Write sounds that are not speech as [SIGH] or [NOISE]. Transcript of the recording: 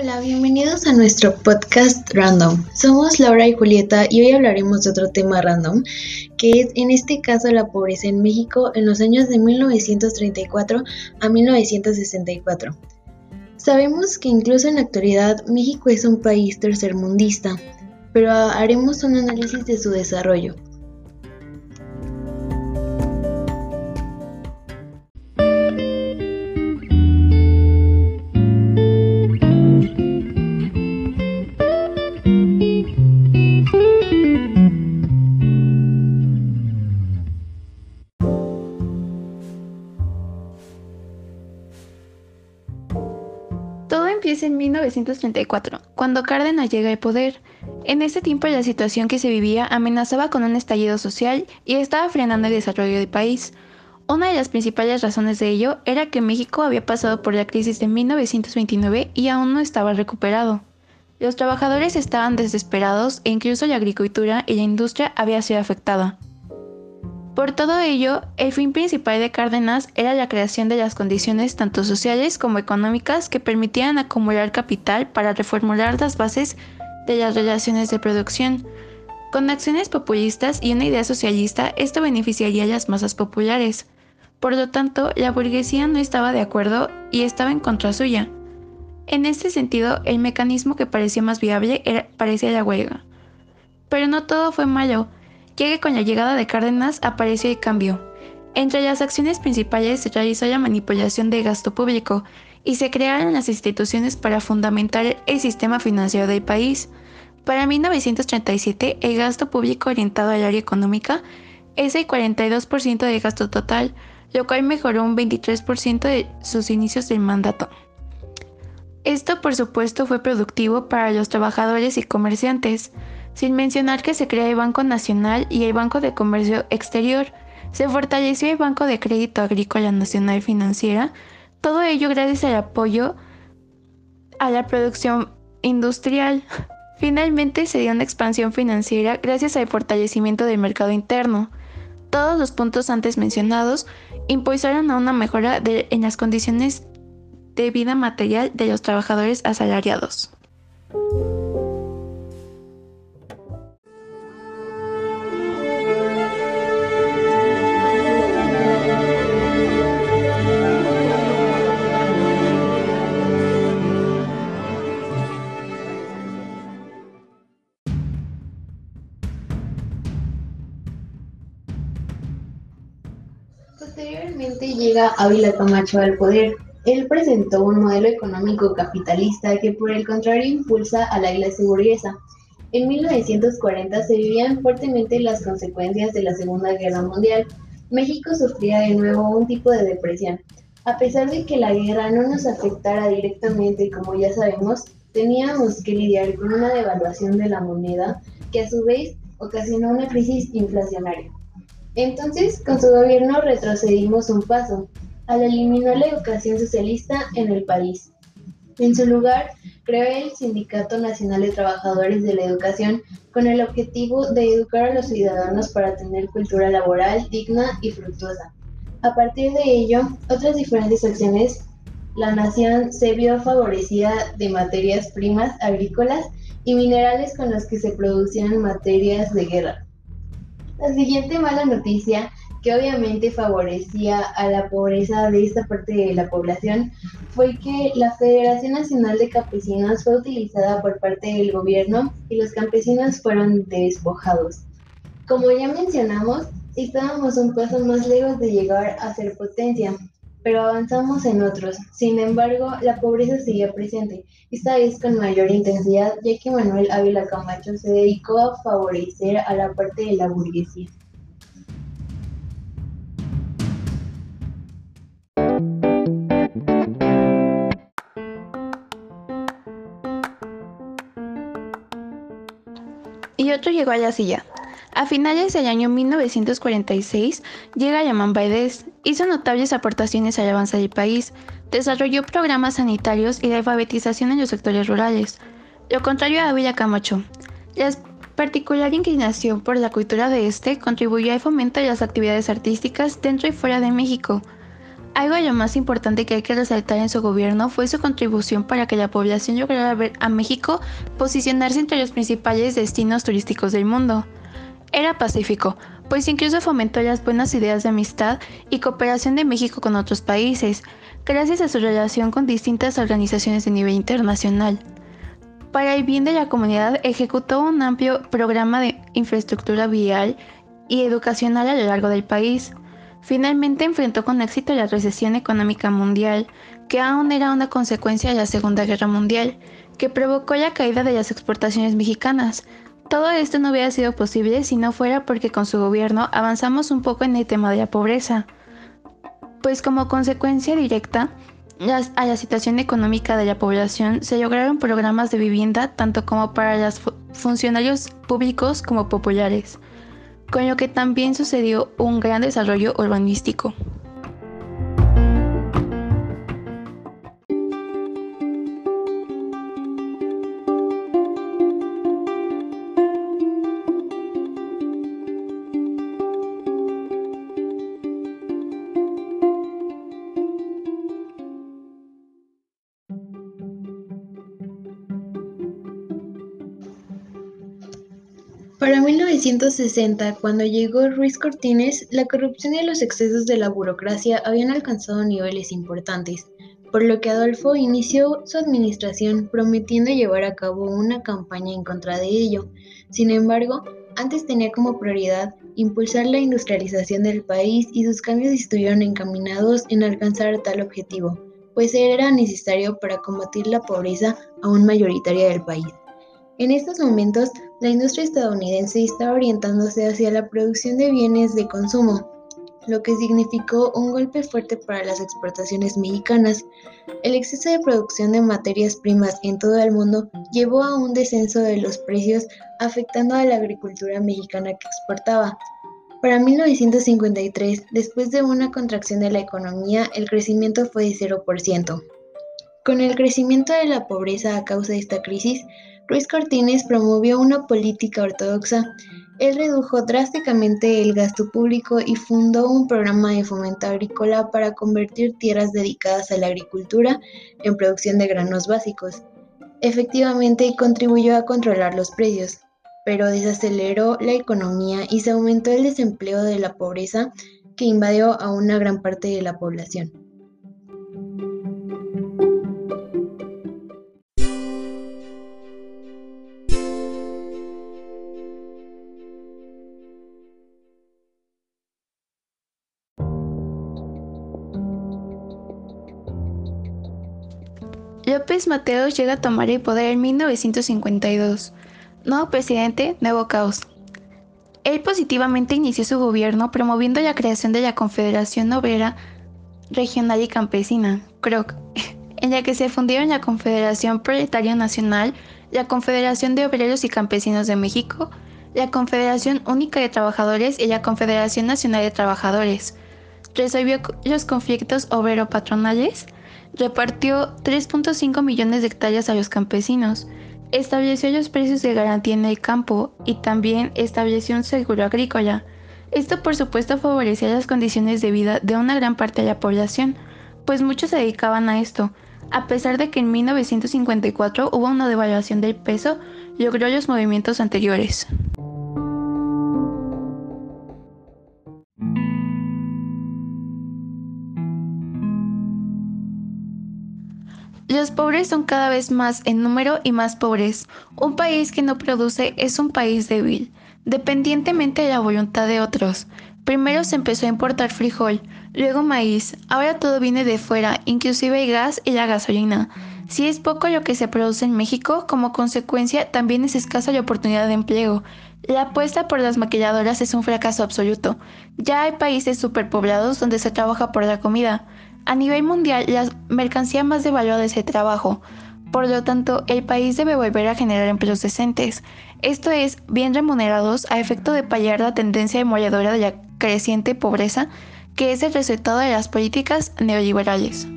Hola, bienvenidos a nuestro podcast Random. Somos Laura y Julieta y hoy hablaremos de otro tema random, que es en este caso la pobreza en México en los años de 1934 a 1964. Sabemos que incluso en la actualidad México es un país tercermundista, pero haremos un análisis de su desarrollo. 1934, cuando Cárdenas llega al poder. En ese tiempo la situación que se vivía amenazaba con un estallido social y estaba frenando el desarrollo del país. Una de las principales razones de ello era que México había pasado por la crisis de 1929 y aún no estaba recuperado. Los trabajadores estaban desesperados e incluso la agricultura y la industria había sido afectada. Por todo ello, el fin principal de Cárdenas era la creación de las condiciones tanto sociales como económicas que permitieran acumular capital para reformular las bases de las relaciones de producción. Con acciones populistas y una idea socialista, esto beneficiaría a las masas populares. Por lo tanto, la burguesía no estaba de acuerdo y estaba en contra suya. En este sentido, el mecanismo que parecía más viable era, parecía la huelga. Pero no todo fue malo que con la llegada de Cárdenas apareció el cambio. Entre las acciones principales se realizó la manipulación de gasto público y se crearon las instituciones para fundamentar el sistema financiero del país. Para 1937, el gasto público orientado al área económica es el 42% del gasto total, lo cual mejoró un 23% de sus inicios del mandato. Esto, por supuesto, fue productivo para los trabajadores y comerciantes sin mencionar que se crea el Banco Nacional y el Banco de Comercio Exterior. Se fortaleció el Banco de Crédito Agrícola Nacional Financiera, todo ello gracias al apoyo a la producción industrial. [LAUGHS] Finalmente se dio una expansión financiera gracias al fortalecimiento del mercado interno. Todos los puntos antes mencionados impulsaron a una mejora en las condiciones de vida material de los trabajadores asalariados. Llega Ávila Camacho al poder. Él presentó un modelo económico capitalista que por el contrario impulsa a la clase burguesa. En 1940 se vivían fuertemente las consecuencias de la Segunda Guerra Mundial. México sufría de nuevo un tipo de depresión. A pesar de que la guerra no nos afectara directamente, como ya sabemos, teníamos que lidiar con una devaluación de la moneda que a su vez ocasionó una crisis inflacionaria. Entonces, con su gobierno retrocedimos un paso, al eliminar la educación socialista en el país. En su lugar, creó el Sindicato Nacional de Trabajadores de la Educación con el objetivo de educar a los ciudadanos para tener cultura laboral digna y fructuosa. A partir de ello, otras diferentes acciones, la nación se vio favorecida de materias primas agrícolas y minerales con los que se producían materias de guerra. La siguiente mala noticia, que obviamente favorecía a la pobreza de esta parte de la población, fue que la Federación Nacional de Campesinos fue utilizada por parte del gobierno y los campesinos fueron despojados. Como ya mencionamos, estábamos un paso más lejos de llegar a ser potencia, pero avanzamos en otros. Sin embargo, la pobreza seguía presente, esta vez con mayor intensidad, ya que Manuel Ávila Camacho se dedicó a favorecer a la parte de la burguesía. Y otro llegó a la silla. A finales del año 1946 llega Yaman Baidez, hizo notables aportaciones al avance del país, desarrolló programas sanitarios y de alfabetización en los sectores rurales. Lo contrario a Ávila Camacho, la particular inclinación por la cultura de este contribuyó al fomento de las actividades artísticas dentro y fuera de México. Algo de lo más importante que hay que resaltar en su gobierno fue su contribución para que la población lograra ver a México posicionarse entre los principales destinos turísticos del mundo. Era pacífico, pues incluso fomentó las buenas ideas de amistad y cooperación de México con otros países, gracias a su relación con distintas organizaciones de nivel internacional. Para el bien de la comunidad, ejecutó un amplio programa de infraestructura vial y educacional a lo largo del país, Finalmente enfrentó con éxito la recesión económica mundial, que aún era una consecuencia de la Segunda Guerra Mundial, que provocó la caída de las exportaciones mexicanas. Todo esto no hubiera sido posible si no fuera porque con su gobierno avanzamos un poco en el tema de la pobreza, pues como consecuencia directa a la situación económica de la población se lograron programas de vivienda tanto como para los funcionarios públicos como populares con lo que también sucedió un gran desarrollo urbanístico. 1960, cuando llegó Ruiz Cortines, la corrupción y los excesos de la burocracia habían alcanzado niveles importantes, por lo que Adolfo inició su administración prometiendo llevar a cabo una campaña en contra de ello. Sin embargo, antes tenía como prioridad impulsar la industrialización del país y sus cambios estuvieron encaminados en alcanzar tal objetivo, pues era necesario para combatir la pobreza aún mayoritaria del país. En estos momentos, la industria estadounidense está orientándose hacia la producción de bienes de consumo, lo que significó un golpe fuerte para las exportaciones mexicanas. El exceso de producción de materias primas en todo el mundo llevó a un descenso de los precios afectando a la agricultura mexicana que exportaba. Para 1953, después de una contracción de la economía, el crecimiento fue de 0%. Con el crecimiento de la pobreza a causa de esta crisis, Ruiz Cortines promovió una política ortodoxa. Él redujo drásticamente el gasto público y fundó un programa de fomento agrícola para convertir tierras dedicadas a la agricultura en producción de granos básicos. Efectivamente, contribuyó a controlar los precios, pero desaceleró la economía y se aumentó el desempleo de la pobreza que invadió a una gran parte de la población. López Mateos llega a tomar el poder en 1952. Nuevo presidente, nuevo caos. Él positivamente inició su gobierno promoviendo la creación de la Confederación Obrera Regional y Campesina, CROC, [LAUGHS] en la que se fundieron la Confederación Proletaria Nacional, la Confederación de Obreros y Campesinos de México, la Confederación Única de Trabajadores y la Confederación Nacional de Trabajadores. Resolvió los conflictos obrero-patronales, repartió 3.5 millones de hectáreas a los campesinos, estableció los precios de garantía en el campo y también estableció un seguro agrícola. Esto por supuesto favorecía las condiciones de vida de una gran parte de la población, pues muchos se dedicaban a esto. A pesar de que en 1954 hubo una devaluación del peso, logró los movimientos anteriores. Los pobres son cada vez más en número y más pobres. Un país que no produce es un país débil, dependientemente de la voluntad de otros. Primero se empezó a importar frijol, luego maíz, ahora todo viene de fuera, inclusive el gas y la gasolina. Si es poco lo que se produce en México, como consecuencia también es escasa la oportunidad de empleo. La apuesta por las maquilladoras es un fracaso absoluto. Ya hay países superpoblados donde se trabaja por la comida. A nivel mundial, la mercancía más devaluada es el trabajo. Por lo tanto, el país debe volver a generar empleos decentes, esto es, bien remunerados a efecto de paliar la tendencia demoledora de la creciente pobreza que es el resultado de las políticas neoliberales.